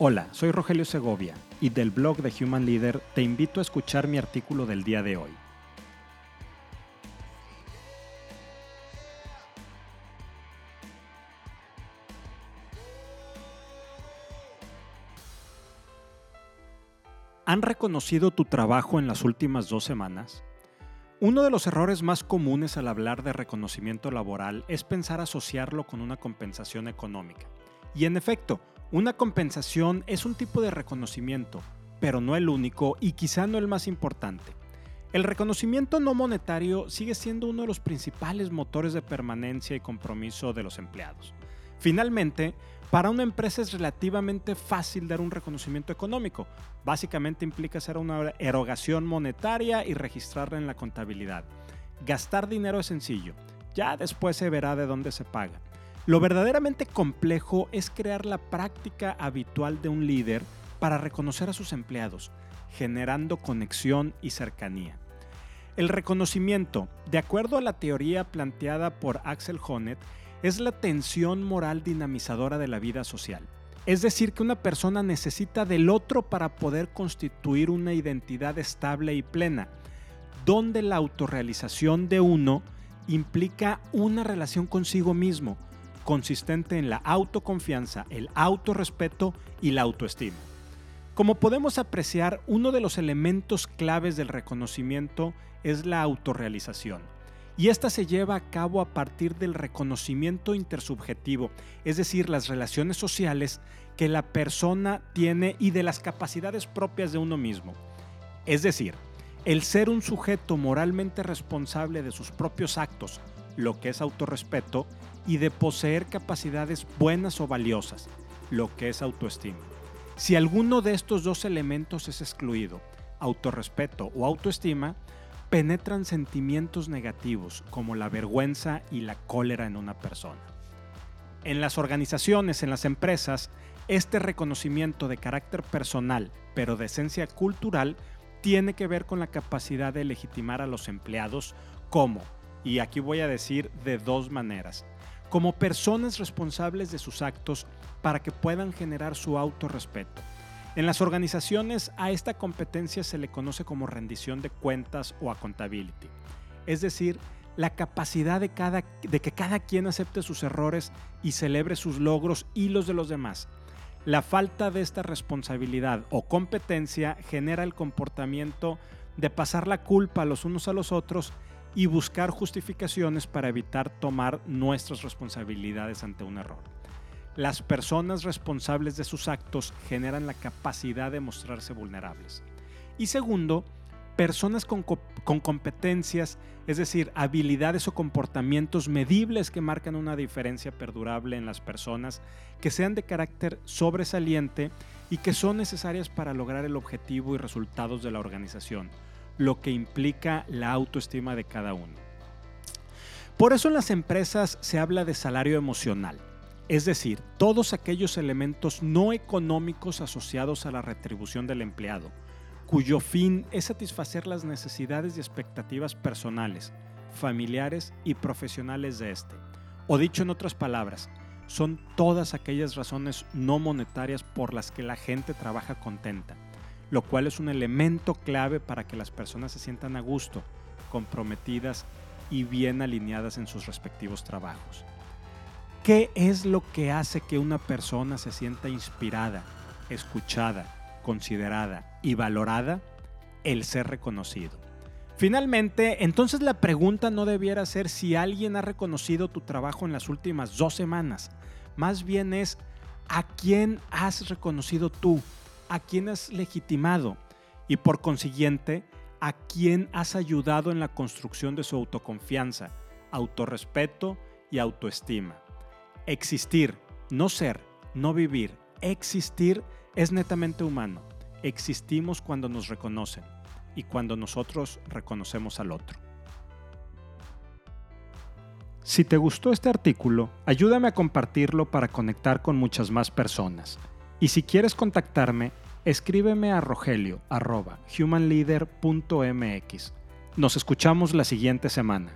Hola, soy Rogelio Segovia y del blog de Human Leader te invito a escuchar mi artículo del día de hoy. ¿Han reconocido tu trabajo en las últimas dos semanas? Uno de los errores más comunes al hablar de reconocimiento laboral es pensar asociarlo con una compensación económica. Y en efecto, una compensación es un tipo de reconocimiento, pero no el único y quizá no el más importante. El reconocimiento no monetario sigue siendo uno de los principales motores de permanencia y compromiso de los empleados. Finalmente, para una empresa es relativamente fácil dar un reconocimiento económico. Básicamente implica hacer una erogación monetaria y registrarla en la contabilidad. Gastar dinero es sencillo, ya después se verá de dónde se paga. Lo verdaderamente complejo es crear la práctica habitual de un líder para reconocer a sus empleados, generando conexión y cercanía. El reconocimiento, de acuerdo a la teoría planteada por Axel Honneth, es la tensión moral dinamizadora de la vida social. Es decir, que una persona necesita del otro para poder constituir una identidad estable y plena, donde la autorrealización de uno implica una relación consigo mismo, consistente en la autoconfianza, el autorrespeto y la autoestima. Como podemos apreciar, uno de los elementos claves del reconocimiento es la autorrealización. Y esta se lleva a cabo a partir del reconocimiento intersubjetivo, es decir, las relaciones sociales que la persona tiene y de las capacidades propias de uno mismo. Es decir, el ser un sujeto moralmente responsable de sus propios actos, lo que es autorrespeto, y de poseer capacidades buenas o valiosas, lo que es autoestima. Si alguno de estos dos elementos es excluido, autorrespeto o autoestima, penetran sentimientos negativos como la vergüenza y la cólera en una persona. En las organizaciones, en las empresas, este reconocimiento de carácter personal, pero de esencia cultural, tiene que ver con la capacidad de legitimar a los empleados como, y aquí voy a decir de dos maneras, como personas responsables de sus actos para que puedan generar su autorrespeto. En las organizaciones a esta competencia se le conoce como rendición de cuentas o accountability, es decir, la capacidad de, cada, de que cada quien acepte sus errores y celebre sus logros y los de los demás. La falta de esta responsabilidad o competencia genera el comportamiento de pasar la culpa los unos a los otros y buscar justificaciones para evitar tomar nuestras responsabilidades ante un error. Las personas responsables de sus actos generan la capacidad de mostrarse vulnerables. Y segundo, personas con, competencias, es decir, habilidades o comportamientos medibles que marcan una diferencia perdurable en las personas, que sean de carácter sobresaliente y que son necesarias para lograr el objetivo y resultados de la organización lo que implica la autoestima de cada uno. Por eso en las empresas se habla de salario emocional, es decir, todos aquellos elementos no económicos asociados a la retribución del empleado, cuyo fin es satisfacer las necesidades y expectativas personales, familiares y profesionales de éste. O dicho en otras palabras, son todas aquellas razones no monetarias por las que la gente trabaja contenta lo cual es un elemento clave para que las personas se sientan a gusto, comprometidas y bien alineadas en sus respectivos trabajos. ¿Qué es lo que hace que una persona se sienta inspirada, escuchada, considerada y valorada? El ser reconocido. Finalmente, entonces la pregunta no debiera ser si alguien ha reconocido tu trabajo en las últimas dos semanas. Más bien es a quién has reconocido tú a quién has legitimado y por consiguiente a quién has ayudado en la construcción de su autoconfianza, autorrespeto y autoestima. Existir, no ser, no vivir, existir es netamente humano. Existimos cuando nos reconocen y cuando nosotros reconocemos al otro. Si te gustó este artículo, ayúdame a compartirlo para conectar con muchas más personas. Y si quieres contactarme, escríbeme a rogelio.humanleader.mx. Nos escuchamos la siguiente semana.